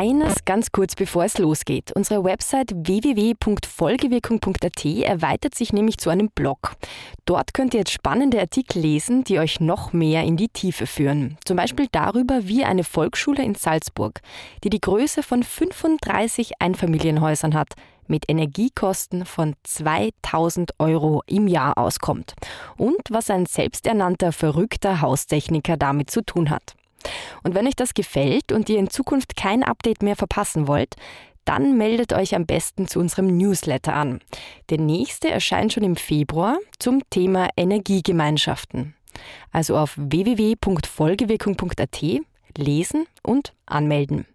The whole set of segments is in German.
Eines ganz kurz bevor es losgeht. Unsere Website www.folgewirkung.at erweitert sich nämlich zu einem Blog. Dort könnt ihr jetzt spannende Artikel lesen, die euch noch mehr in die Tiefe führen. Zum Beispiel darüber, wie eine Volksschule in Salzburg, die die Größe von 35 Einfamilienhäusern hat, mit Energiekosten von 2000 Euro im Jahr auskommt. Und was ein selbsternannter verrückter Haustechniker damit zu tun hat. Und wenn euch das gefällt und ihr in Zukunft kein Update mehr verpassen wollt, dann meldet euch am besten zu unserem Newsletter an. Der nächste erscheint schon im Februar zum Thema Energiegemeinschaften. Also auf www.folgewirkung.at lesen und anmelden.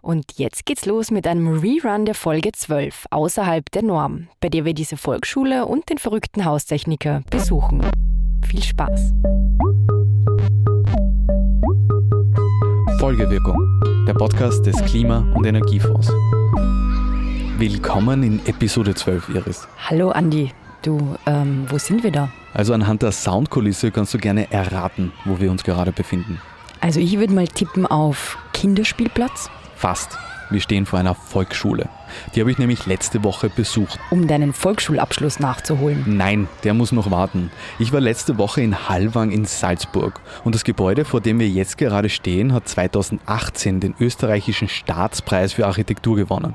Und jetzt geht's los mit einem Rerun der Folge 12 außerhalb der Norm, bei der wir diese Volksschule und den verrückten Haustechniker besuchen. Viel Spaß! Folgewirkung, der Podcast des Klima- und Energiefonds. Willkommen in Episode 12, Iris. Hallo Andi, du, ähm, wo sind wir da? Also anhand der Soundkulisse kannst du gerne erraten, wo wir uns gerade befinden. Also ich würde mal tippen auf Kinderspielplatz. Fast. Wir stehen vor einer Volksschule. Die habe ich nämlich letzte Woche besucht. Um deinen Volksschulabschluss nachzuholen. Nein, der muss noch warten. Ich war letzte Woche in Hallwang in Salzburg und das Gebäude, vor dem wir jetzt gerade stehen, hat 2018 den österreichischen Staatspreis für Architektur gewonnen.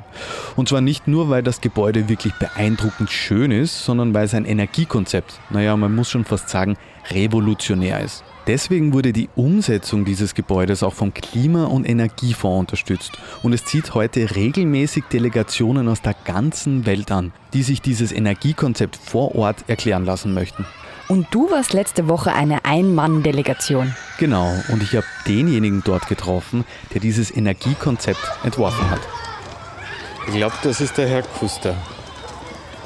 Und zwar nicht nur, weil das Gebäude wirklich beeindruckend schön ist, sondern weil sein Energiekonzept, naja, man muss schon fast sagen, revolutionär ist. Deswegen wurde die Umsetzung dieses Gebäudes auch vom Klima- und Energiefonds unterstützt und es zieht heute regelmäßig Delegationen aus der ganzen Welt an, die sich dieses Energiekonzept vor Ort erklären lassen möchten. Und du warst letzte Woche eine Ein-Mann-Delegation. Genau, und ich habe denjenigen dort getroffen, der dieses Energiekonzept entworfen hat. Ich glaube, das ist der Herr Kuster.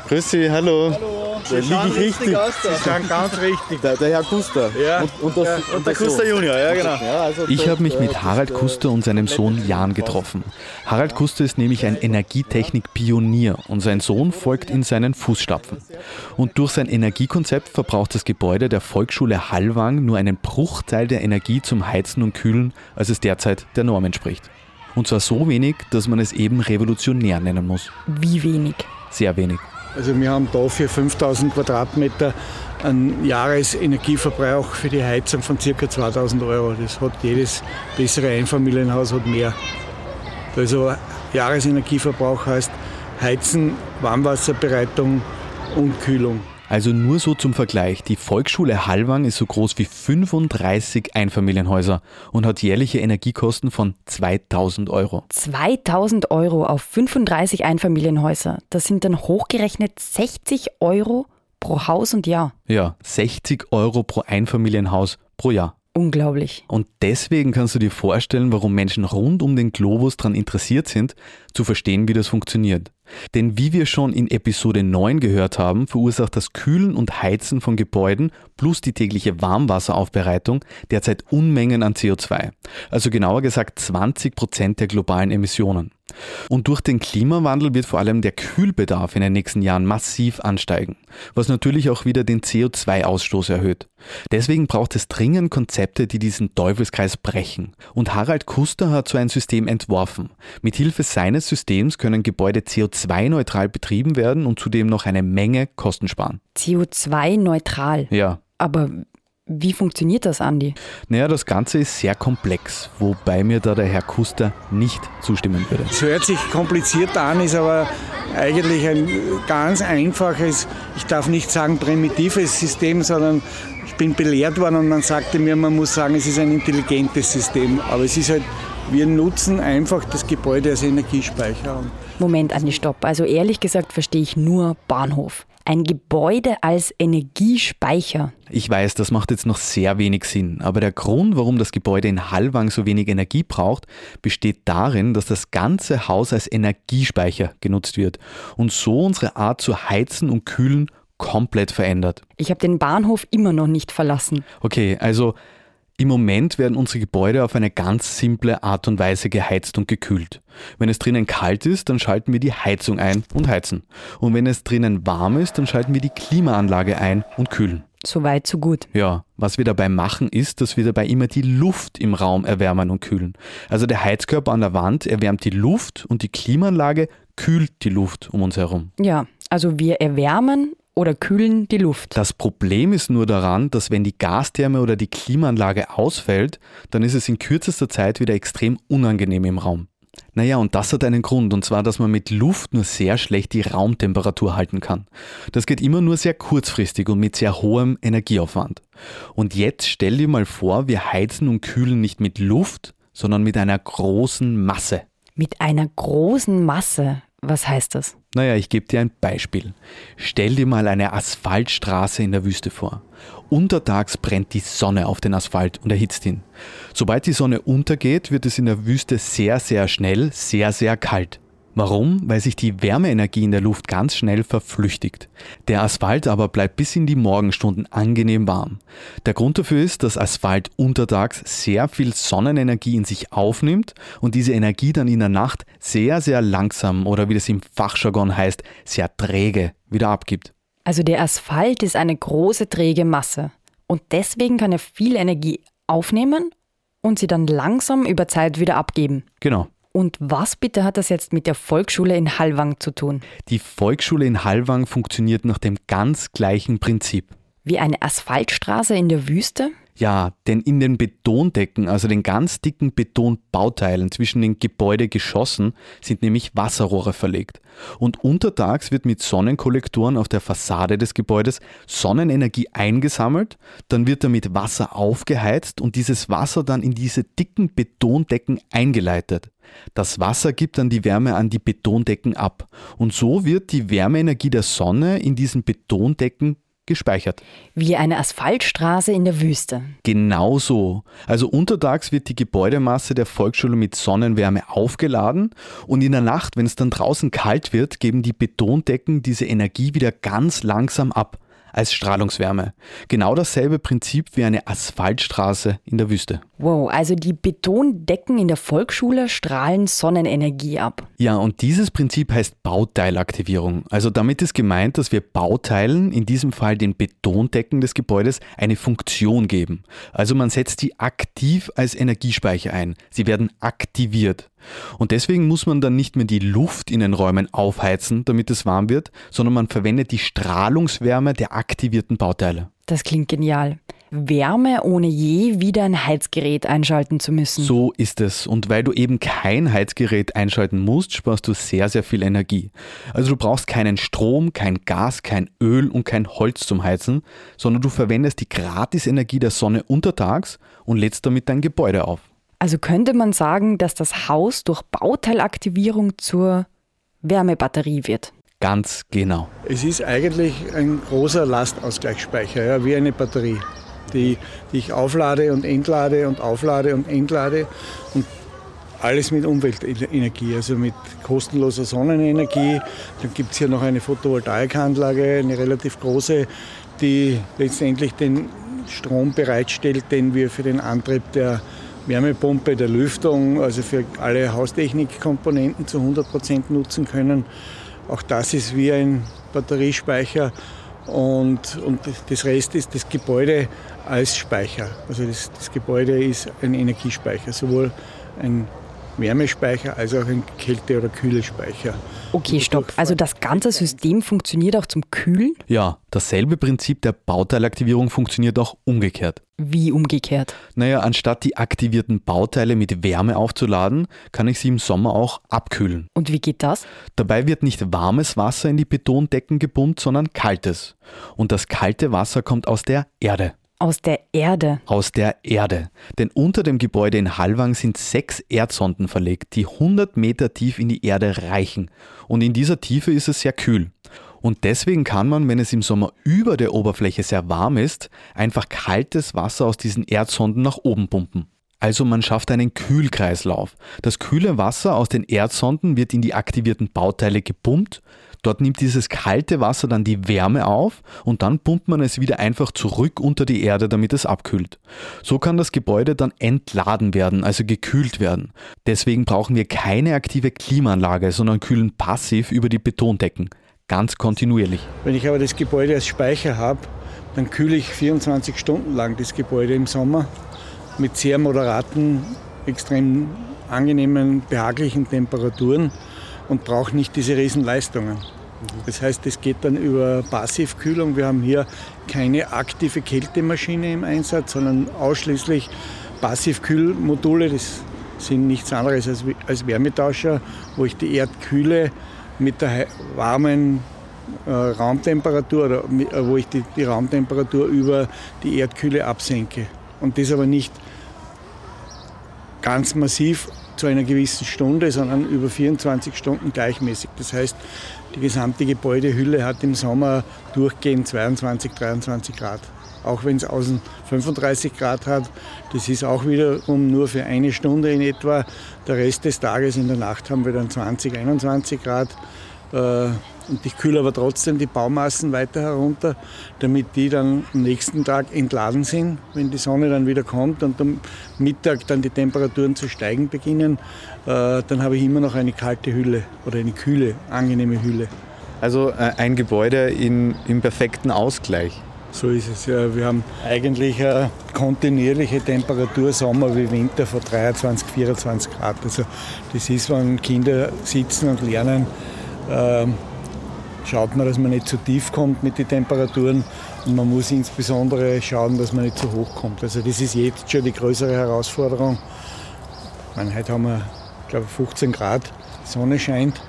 Grüß Sie, hallo. Hallo. Da liege ich richtig. Sie schauen ganz richtig. Der, der Herr Kuster. Ja. Und, und, das, ja. und der das Kuster Junior, ja genau. Ja, also Ich habe mich mit Harald Kuster und seinem Sohn Jan getroffen. Harald Kuster ist nämlich ein Energietechnik-Pionier und sein Sohn folgt in seinen Fußstapfen. Und durch sein Energiekonzept verbraucht das Gebäude der Volksschule Hallwang nur einen Bruchteil der Energie zum Heizen und Kühlen, als es derzeit der Norm entspricht. Und zwar so wenig, dass man es eben revolutionär nennen muss. Wie wenig? Sehr wenig. Also wir haben da für 5000 Quadratmeter einen Jahresenergieverbrauch für die Heizung von ca. 2000 Euro. Das hat jedes bessere Einfamilienhaus hat mehr. Also Jahresenergieverbrauch heißt Heizen, Warmwasserbereitung und Kühlung. Also nur so zum Vergleich, die Volksschule Hallwang ist so groß wie 35 Einfamilienhäuser und hat jährliche Energiekosten von 2000 Euro. 2000 Euro auf 35 Einfamilienhäuser. Das sind dann hochgerechnet 60 Euro pro Haus und Jahr. Ja, 60 Euro pro Einfamilienhaus pro Jahr. Unglaublich. Und deswegen kannst du dir vorstellen, warum Menschen rund um den Globus daran interessiert sind, zu verstehen, wie das funktioniert. Denn wie wir schon in Episode 9 gehört haben, verursacht das Kühlen und Heizen von Gebäuden plus die tägliche Warmwasseraufbereitung derzeit Unmengen an CO2. Also genauer gesagt 20 Prozent der globalen Emissionen. Und durch den Klimawandel wird vor allem der Kühlbedarf in den nächsten Jahren massiv ansteigen, was natürlich auch wieder den CO2-Ausstoß erhöht. Deswegen braucht es dringend Konzepte, die diesen Teufelskreis brechen. Und Harald Kuster hat so ein System entworfen. Mithilfe seines Systems können Gebäude CO2-neutral betrieben werden und zudem noch eine Menge Kosten sparen. CO2-neutral. Ja, Aber wie funktioniert das, Andi? naja, das Ganze ist sehr komplex, wobei mir da der Herr Kuster nicht zustimmen würde. Es hört sich kompliziert an, ist aber eigentlich ein ganz einfaches, ich darf nicht sagen primitives System, sondern ich bin belehrt worden und man sagte mir, man muss sagen, es ist ein intelligentes System. Aber es ist halt, wir nutzen einfach das Gebäude als Energiespeicher. Moment, Andi, stopp. Also ehrlich gesagt verstehe ich nur Bahnhof. Ein Gebäude als Energiespeicher. Ich weiß, das macht jetzt noch sehr wenig Sinn, aber der Grund, warum das Gebäude in Hallwang so wenig Energie braucht, besteht darin, dass das ganze Haus als Energiespeicher genutzt wird und so unsere Art zu heizen und kühlen komplett verändert. Ich habe den Bahnhof immer noch nicht verlassen. Okay, also Im Moment werden unsere Gebäude auf eine ganz simple Art und Weise geheizt und gekühlt. Wenn es drinnen kalt ist, dann schalten wir die Heizung ein und heizen. Und wenn es drinnen warm ist, dann schalten wir die Klimaanlage ein und kühlen. So weit, so gut. Ja, was wir dabei machen, ist, dass wir dabei immer die Luft im Raum erwärmen und kühlen. Also der Heizkörper an der Wand erwärmt die Luft und die Klimaanlage kühlt die Luft um uns herum. Ja, also wir erwärmen oder kühlen die Luft. Das Problem ist nur daran, dass wenn die Gastherme oder die Klimaanlage ausfällt, dann ist es in kürzester Zeit wieder extrem unangenehm im Raum. Naja, und das hat einen Grund, und zwar, dass man mit Luft nur sehr schlecht die Raumtemperatur halten kann. Das geht immer nur sehr kurzfristig und mit sehr hohem Energieaufwand. Und jetzt stell dir mal vor, wir heizen und kühlen nicht mit Luft, sondern mit einer großen Masse. Mit einer großen Masse. Was heißt das? Naja, ich gebe dir ein Beispiel. Stell dir mal eine Asphaltstraße in der Wüste vor. Untertags brennt die Sonne auf den Asphalt und erhitzt ihn. Sobald die Sonne untergeht, wird es in der Wüste sehr, sehr schnell sehr, sehr kalt. Warum? Weil sich die Wärmeenergie in der Luft ganz schnell verflüchtigt. Der Asphalt aber bleibt bis in die Morgenstunden angenehm warm. Der Grund dafür ist, dass Asphalt untertags sehr viel Sonnenenergie in sich aufnimmt und diese Energie dann in der Nacht sehr, sehr langsam oder wie das im Fachjargon heißt, sehr träge wieder abgibt. Also der Asphalt ist eine große träge Masse und deswegen kann er viel Energie aufnehmen und sie dann langsam über Zeit wieder abgeben. Genau. Und was bitte hat das jetzt mit der Volksschule in Hallwang zu tun? Die Volksschule in Hallwang funktioniert nach dem ganz gleichen Prinzip. Wie eine Asphaltstraße in der Wüste? Ja, denn in den Betondecken, also den ganz dicken Betonbauteilen zwischen den Gebäudegeschossen, sind nämlich Wasserrohre verlegt. Und untertags wird mit Sonnenkollektoren auf der Fassade des Gebäudes Sonnenenergie eingesammelt, dann wird damit Wasser aufgeheizt und dieses Wasser dann in diese dicken Betondecken eingeleitet. Das Wasser gibt dann die Wärme an die Betondecken ab. Und so wird die Wärmeenergie der Sonne in diesen Betondecken gespeichert. Wie eine Asphaltstraße in der Wüste. Genau so. Also untertags wird die Gebäudemasse der Volksschule mit Sonnenwärme aufgeladen und in der Nacht, wenn es dann draußen kalt wird, geben die Betondecken diese Energie wieder ganz langsam ab als Strahlungswärme. Genau dasselbe Prinzip wie eine Asphaltstraße in der Wüste. Wow, also die Betondecken in der Volksschule strahlen Sonnenenergie ab. Ja, und dieses Prinzip heißt Bauteilaktivierung. Also damit ist gemeint, dass wir Bauteilen, in diesem Fall den Betondecken des Gebäudes, eine Funktion geben. Also man setzt die aktiv als Energiespeicher ein. Sie werden aktiviert. Und deswegen muss man dann nicht mehr die Luft in den Räumen aufheizen, damit es warm wird, sondern man verwendet die Strahlungswärme der aktivierten Bauteile. Das klingt genial. Wärme, ohne je wieder ein Heizgerät einschalten zu müssen. So ist es. Und weil du eben kein Heizgerät einschalten musst, sparst du sehr, sehr viel Energie. Also du brauchst keinen Strom, kein Gas, kein Öl und kein Holz zum Heizen, sondern du verwendest die Gratisenergie der Sonne untertags und lädst damit dein Gebäude auf. Also könnte man sagen, dass das Haus durch Bauteilaktivierung zur Wärmebatterie wird. Ganz genau. Es ist eigentlich ein großer Lastausgleichsspeicher, ja, wie eine Batterie, die, die ich auflade und entlade und auflade und entlade. Und alles mit Umweltenergie, also mit kostenloser Sonnenenergie. Dann gibt es hier noch eine Photovoltaikanlage, eine relativ große, die letztendlich den Strom bereitstellt, den wir für den Antrieb der Wärmepumpe, der Lüftung, also für alle Haustechnikkomponenten zu 100 Prozent nutzen können. Auch das ist wie ein Batteriespeicher und, und das Rest ist das Gebäude als Speicher. Also das, das Gebäude ist ein Energiespeicher, sowohl ein Wärmespeicher als auch ein Kälte- oder Kühlespeicher. Okay, stopp. Also das ganze System funktioniert auch zum Kühlen? Ja, dasselbe Prinzip der Bauteilaktivierung funktioniert auch umgekehrt. Wie umgekehrt? Naja, anstatt die aktivierten Bauteile mit Wärme aufzuladen, kann ich sie im Sommer auch abkühlen. Und wie geht das? Dabei wird nicht warmes Wasser in die Betondecken gepumpt, sondern kaltes. Und das kalte Wasser kommt aus der Erde. Aus der Erde. Aus der Erde. Denn unter dem Gebäude in Hallwang sind sechs Erdsonden verlegt, die 100 Meter tief in die Erde reichen. Und in dieser Tiefe ist es sehr kühl. Und deswegen kann man, wenn es im Sommer über der Oberfläche sehr warm ist, einfach kaltes Wasser aus diesen Erdsonden nach oben pumpen. Also man schafft einen Kühlkreislauf. Das kühle Wasser aus den Erdsonden wird in die aktivierten Bauteile gepumpt. Dort nimmt dieses kalte Wasser dann die Wärme auf und dann pumpt man es wieder einfach zurück unter die Erde, damit es abkühlt. So kann das Gebäude dann entladen werden, also gekühlt werden. Deswegen brauchen wir keine aktive Klimaanlage, sondern kühlen passiv über die Betondecken. Ganz kontinuierlich. Wenn ich aber das Gebäude als Speicher habe, dann kühle ich 24 Stunden lang das Gebäude im Sommer mit sehr moderaten, extrem angenehmen, behaglichen Temperaturen und brauche nicht diese Riesenleistungen. Das heißt, es geht dann über Passivkühlung. Wir haben hier keine aktive Kältemaschine im Einsatz, sondern ausschließlich Passivkühlmodule. Das sind nichts anderes als, als Wärmetauscher, wo ich die Erdkühle mit der warmen äh, Raumtemperatur oder äh, wo ich die, die Raumtemperatur über die Erdkühle absenke. Und das aber nicht ganz massiv zu einer gewissen Stunde, sondern über 24 Stunden gleichmäßig. Das heißt, die gesamte Gebäudehülle hat im Sommer durchgehend 22, 23 Grad. Auch wenn es außen 35 Grad hat, das ist auch wiederum nur für eine Stunde in etwa. Der Rest des Tages in der Nacht haben wir dann 20, 21 Grad. Äh, und ich kühle aber trotzdem die Baumassen weiter herunter, damit die dann am nächsten Tag entladen sind, wenn die Sonne dann wieder kommt und am Mittag dann die Temperaturen zu steigen beginnen. Äh, dann habe ich immer noch eine kalte Hülle oder eine kühle, angenehme Hülle. Also äh, ein Gebäude in, im perfekten Ausgleich. So ist es ja. Wir haben eigentlich eine kontinuierliche Temperatur, Sommer wie Winter von 23, 24 Grad. Also das ist, wenn Kinder sitzen und lernen, ähm, schaut man, dass man nicht zu tief kommt mit den Temperaturen und man muss insbesondere schauen, dass man nicht zu hoch kommt. Also das ist jetzt schon die größere Herausforderung. meine, heute haben wir, glaube 15 Grad, die Sonne scheint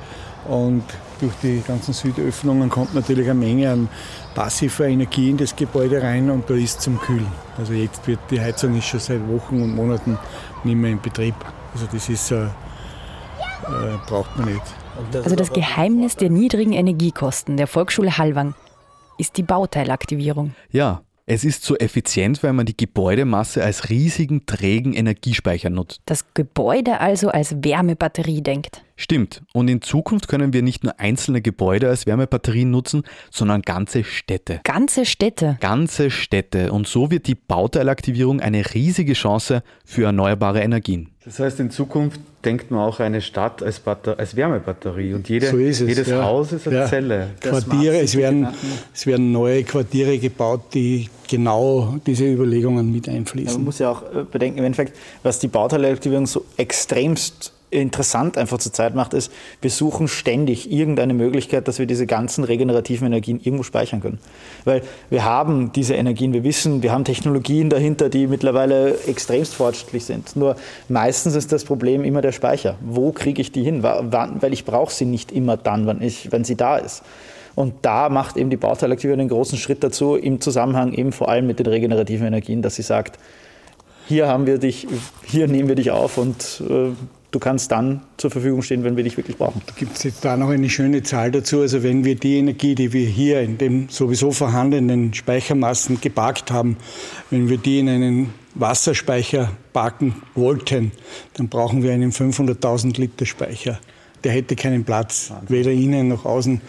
und durch die ganzen Südöffnungen kommt natürlich eine Menge an passiver Energie in das Gebäude rein und da ist zum Kühlen. Also jetzt wird die Heizung ist schon seit Wochen und Monaten nicht mehr in Betrieb. Also das ist, äh, äh, braucht man nicht. Also das Geheimnis der niedrigen Energiekosten der Volksschule Hallwang ist die Bauteilaktivierung. Ja, es ist so effizient, weil man die Gebäudemasse als riesigen, trägen Energiespeicher nutzt. Das Gebäude also als Wärmebatterie denkt. Stimmt. Und in Zukunft können wir nicht nur einzelne Gebäude als Wärmebatterien nutzen, sondern ganze Städte. Ganze Städte. Ganze Städte. Und so wird die Bauteilaktivierung eine riesige Chance für erneuerbare Energien. Das heißt, in Zukunft denkt man auch eine Stadt als, Batter als Wärmebatterie und jede, so es, jedes ja. Haus ist eine ja. Zelle. Quartiere, es werden, es werden neue Quartiere gebaut, die genau diese Überlegungen mit einfließen. Ja, man muss ja auch äh, bedenken, im Endeffekt, was die Bauteilaktivierung so extremst interessant einfach zur Zeit macht, ist, wir suchen ständig irgendeine Möglichkeit, dass wir diese ganzen regenerativen Energien irgendwo speichern können. Weil wir haben diese Energien, wir wissen, wir haben Technologien dahinter, die mittlerweile extremst fortschrittlich sind. Nur meistens ist das Problem immer der Speicher. Wo kriege ich die hin? Weil ich brauche sie nicht immer dann, wenn, ich, wenn sie da ist. Und da macht eben die Bauteilaktivierung einen großen Schritt dazu, im Zusammenhang eben vor allem mit den regenerativen Energien, dass sie sagt, hier haben wir dich, hier nehmen wir dich auf und äh, du kannst dann zur Verfügung stehen, wenn wir dich wirklich brauchen. Gibt es jetzt da noch eine schöne Zahl dazu? Also wenn wir die Energie, die wir hier in den sowieso vorhandenen Speichermassen geparkt haben, wenn wir die in einen Wasserspeicher parken wollten, dann brauchen wir einen 500.000 Liter Speicher. Der hätte keinen Platz, Wahnsinn. weder innen noch außen.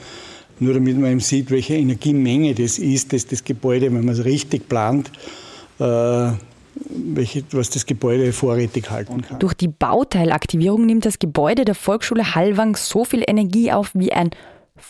Nur damit man eben sieht, welche Energiemenge das ist, dass das Gebäude, wenn man es richtig plant, äh, welche, was das Gebäude vorrätig halten kann. Durch die Bauteilaktivierung nimmt das Gebäude der Volksschule Hallwang so viel Energie auf wie ein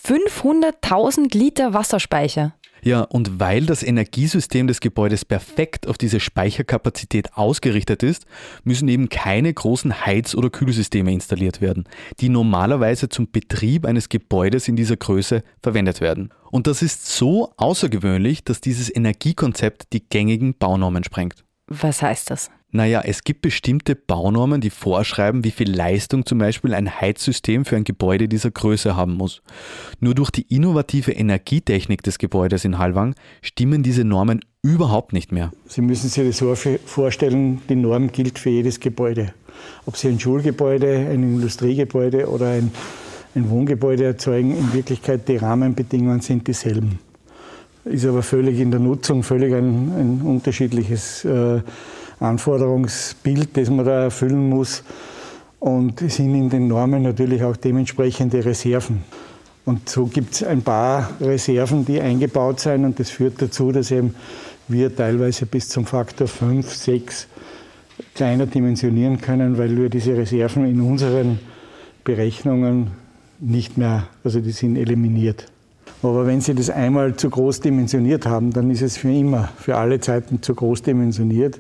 500.000 Liter Wasserspeicher. Ja, und weil das Energiesystem des Gebäudes perfekt auf diese Speicherkapazität ausgerichtet ist, müssen eben keine großen Heiz- oder Kühlsysteme installiert werden, die normalerweise zum Betrieb eines Gebäudes in dieser Größe verwendet werden. Und das ist so außergewöhnlich, dass dieses Energiekonzept die gängigen Baunormen sprengt. Was heißt das? Naja, es gibt bestimmte Baunormen, die vorschreiben, wie viel Leistung zum Beispiel ein Heizsystem für ein Gebäude dieser Größe haben muss. Nur durch die innovative Energietechnik des Gebäudes in Halwang stimmen diese Normen überhaupt nicht mehr. Sie müssen sich das so vorstellen, die Norm gilt für jedes Gebäude. Ob Sie ein Schulgebäude, ein Industriegebäude oder ein, ein Wohngebäude erzeugen, in Wirklichkeit die Rahmenbedingungen sind dieselben ist aber völlig in der Nutzung völlig ein, ein unterschiedliches äh, Anforderungsbild, das man da erfüllen muss. Und es sind in den Normen natürlich auch dementsprechende Reserven. Und so gibt es ein paar Reserven, die eingebaut sind und das führt dazu, dass eben wir teilweise bis zum Faktor 5, 6 kleiner dimensionieren können, weil wir diese Reserven in unseren Berechnungen nicht mehr, also die sind eliminiert. Aber wenn Sie das einmal zu groß dimensioniert haben, dann ist es für immer, für alle Zeiten zu groß dimensioniert.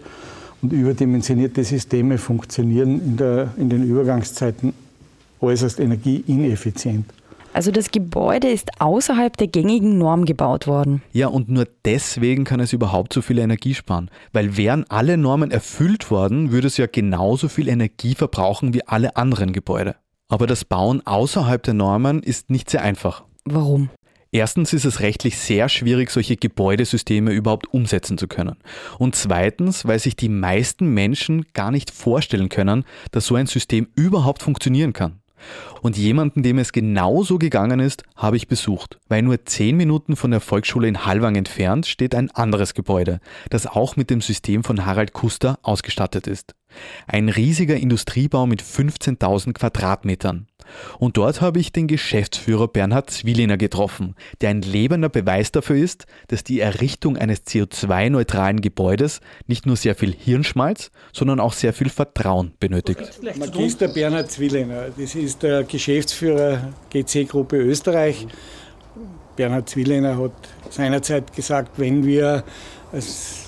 Und überdimensionierte Systeme funktionieren in, der, in den Übergangszeiten äußerst energieineffizient. Also das Gebäude ist außerhalb der gängigen Norm gebaut worden. Ja, und nur deswegen kann es überhaupt so viel Energie sparen. Weil wären alle Normen erfüllt worden, würde es ja genauso viel Energie verbrauchen wie alle anderen Gebäude. Aber das Bauen außerhalb der Normen ist nicht sehr einfach. Warum? Erstens ist es rechtlich sehr schwierig, solche Gebäudesysteme überhaupt umsetzen zu können. Und zweitens, weil sich die meisten Menschen gar nicht vorstellen können, dass so ein System überhaupt funktionieren kann. Und jemanden, dem es genauso gegangen ist, habe ich besucht. Weil nur zehn Minuten von der Volksschule in Hallwang entfernt steht ein anderes Gebäude, das auch mit dem System von Harald Kuster ausgestattet ist. Ein riesiger Industriebau mit 15.000 Quadratmetern. Und dort habe ich den Geschäftsführer Bernhard Zwilliner getroffen, der ein lebender Beweis dafür ist, dass die Errichtung eines CO2-neutralen Gebäudes nicht nur sehr viel Hirnschmalz, sondern auch sehr viel Vertrauen benötigt. Magister Bernhard Zwilliner, das ist der Geschäftsführer GC-Gruppe Österreich. Bernhard Zwilliner hat seinerzeit gesagt, wenn wir als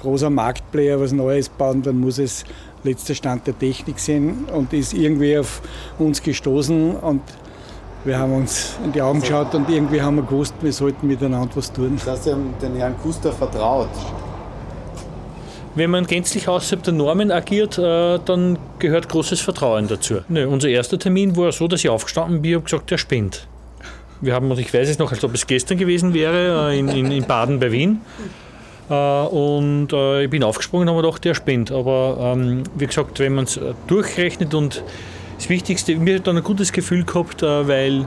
großer Marktplayer was Neues bauen, dann muss es letzter Stand der Technik sein und ist irgendwie auf uns gestoßen und wir haben uns in die Augen geschaut und irgendwie haben wir gewusst, wir sollten miteinander was tun. Das heißt, Sie haben den Herrn Kuster vertraut. Wenn man gänzlich außerhalb der Normen agiert, äh, dann gehört großes Vertrauen dazu. Ne, unser erster Termin war so, dass ich aufgestanden bin und gesagt, der spinnt. Wir haben, ich weiß es noch, als ob es gestern gewesen wäre, äh, in, in, in Baden bei Wien. Äh, und äh, ich bin aufgesprungen und habe gedacht, der spinnt. Aber ähm, wie gesagt, wenn man es äh, durchrechnet und das Wichtigste, mir hat dann ein gutes Gefühl gehabt, weil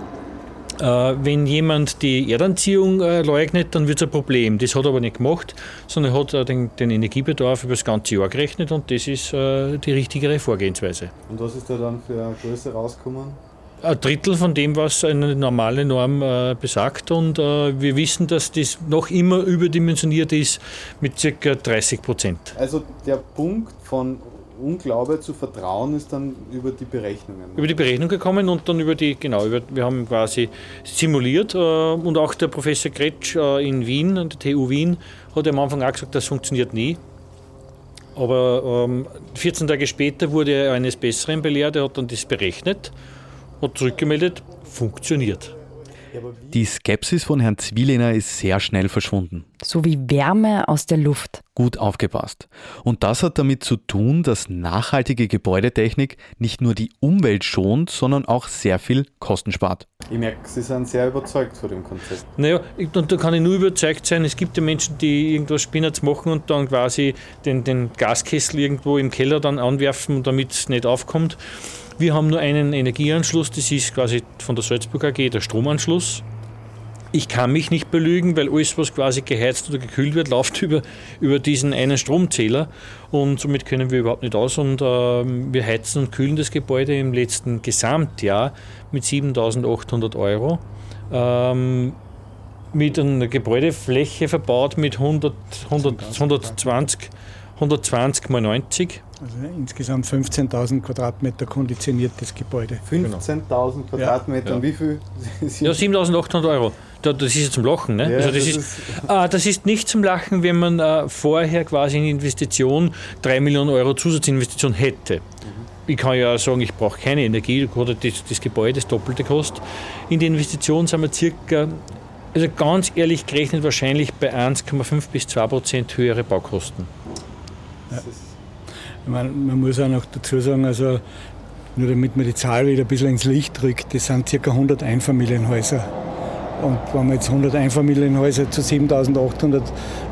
wenn jemand die Erdanziehung leugnet, dann wird es ein Problem. Das hat er aber nicht gemacht, sondern er hat den, den, Energiebedarf über das ganze Jahr gerechnet und das ist die richtigere Vorgehensweise. Und was ist da dann für eine Größe rausgekommen? Ein Drittel von dem, was eine normale Norm äh, besagt. Und äh, wir wissen, dass das noch immer überdimensioniert ist mit ca. 30 Prozent. Also der Punkt von Unglaube zu vertrauen ist dann über die Berechnungen. Über die Berechnung gekommen und dann über die, genau, über, wir haben quasi simuliert äh, und auch der Professor Kretsch äh, in Wien, an der TU Wien, hat am Anfang auch gesagt, das funktioniert nie. Aber ähm, 14 Tage später wurde er eines Besseren belehrt, er hat dann das berechnet hat zurückgemeldet, funktioniert. Die Skepsis von Herrn Zwilliner ist sehr schnell verschwunden. So wie Wärme aus der Luft. Gut aufgepasst. Und das hat damit zu tun, dass nachhaltige Gebäudetechnik nicht nur die Umwelt schont, sondern auch sehr viel Kosten spart. Ich merke, Sie sind sehr überzeugt von dem Konzept. Naja, und da kann ich nur überzeugt sein, es gibt ja Menschen, die irgendwas Spinnerts machen und dann quasi den, den Gaskessel irgendwo im Keller dann anwerfen, damit es nicht aufkommt. Wir haben nur einen Energieanschluss, das ist quasi von der Salzburg AG der Stromanschluss. Ich kann mich nicht belügen, weil alles, was quasi geheizt oder gekühlt wird, läuft über, über diesen einen Stromzähler und somit können wir überhaupt nicht aus. Und äh, wir heizen und kühlen das Gebäude im letzten Gesamtjahr mit 7800 Euro. Ähm, mit einer Gebäudefläche verbaut mit 100, 100, 120, 120 mal 90 also insgesamt 15.000 Quadratmeter konditioniertes Gebäude. 15.000 Quadratmeter, ja. wie viel? Ja, 7.800 Euro. Das ist ja zum Lachen. Ne? Ja, also das, das, ist, ist ah, das ist nicht zum Lachen, wenn man äh, vorher quasi eine Investition 3 Millionen Euro Zusatzinvestition hätte. Mhm. Ich kann ja sagen, ich brauche keine Energie, oder das, das Gebäude das Doppelte kostet. In der Investition sind wir circa, also ganz ehrlich gerechnet, wahrscheinlich bei 1,5 bis 2 Prozent höhere Baukosten. Ja. Man, man muss auch noch dazu sagen, also nur damit man die Zahl wieder ein bisschen ins Licht drückt, das sind ca. 100 Einfamilienhäuser Und wenn man jetzt 100 Einfamilienhäuser zu 7.800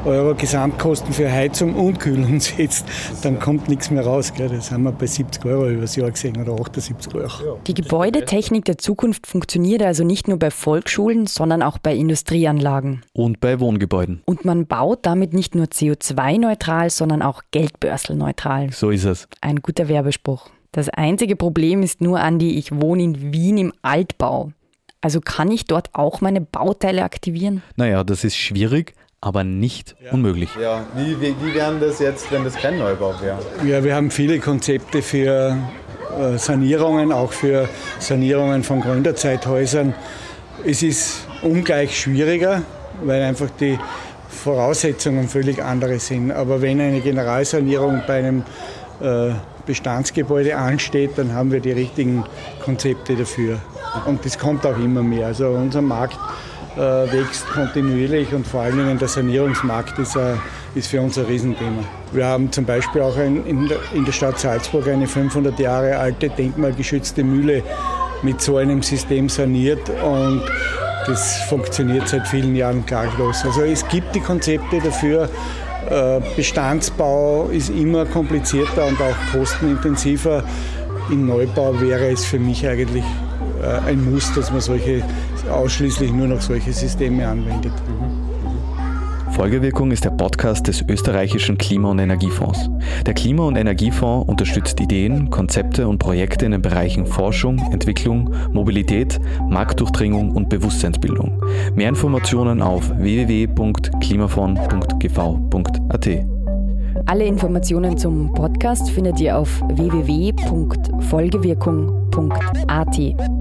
Euro Gesamtkosten für Heizung und Kühlung setzt, dann kommt nichts mehr raus. Gell? Das haben wir bei 70 Euro übers Jahr gesehen oder 78 Euro. Die Gebäudetechnik der Zukunft funktioniert also nicht nur bei Volksschulen, sondern auch bei Industrieanlagen. Und bei Wohngebäuden. Und man baut damit nicht nur CO2-neutral, sondern auch geldbörselneutral. So ist es. Ein guter Werbespruch. Das einzige Problem ist nur, Andi, ich wohne in Wien im Altbau. Also kann ich dort auch meine Bauteile aktivieren? Naja, das ist schwierig, aber nicht unmöglich. Ja, wie, wie, wie wären das jetzt, wenn das kein Neubau wäre? Ja, wir haben viele Konzepte für äh, Sanierungen, auch für Sanierungen von Gründerzeithäusern. Es ist ungleich schwieriger, weil einfach die Voraussetzungen völlig andere sind. Aber wenn eine Generalsanierung bei einem äh, Bestandsgebäude ansteht, dann haben wir die richtigen Konzepte dafür. Und das kommt auch immer mehr. Also unser Markt äh, wächst kontinuierlich und vor allen Dingen der Sanierungsmarkt ist, äh, ist für uns ein Riesenthema. Wir haben zum Beispiel auch ein, in, der, in der Stadt Salzburg eine 500 Jahre alte denkmalgeschützte Mühle mit so einem System saniert und das funktioniert seit vielen Jahren klaglos. Also es gibt die Konzepte dafür. Äh, Bestandsbau ist immer komplizierter und auch kostenintensiver. Im Neubau wäre es für mich eigentlich äh, ein Muss, dass man solche, ausschließlich nur noch solche Systeme anwendet. Folgewirkung ist der Podcast des österreichischen Klima- und Energiefonds. Der Klima- und Energiefonds unterstützt Ideen, Konzepte und Projekte in den Bereichen Forschung, Entwicklung, Mobilität, Marktdurchdringung und Bewusstseinsbildung. Mehr Informationen auf www.klimafond.gv.at. Alle Informationen zum Podcast findet ihr auf www.folgewirkung.at.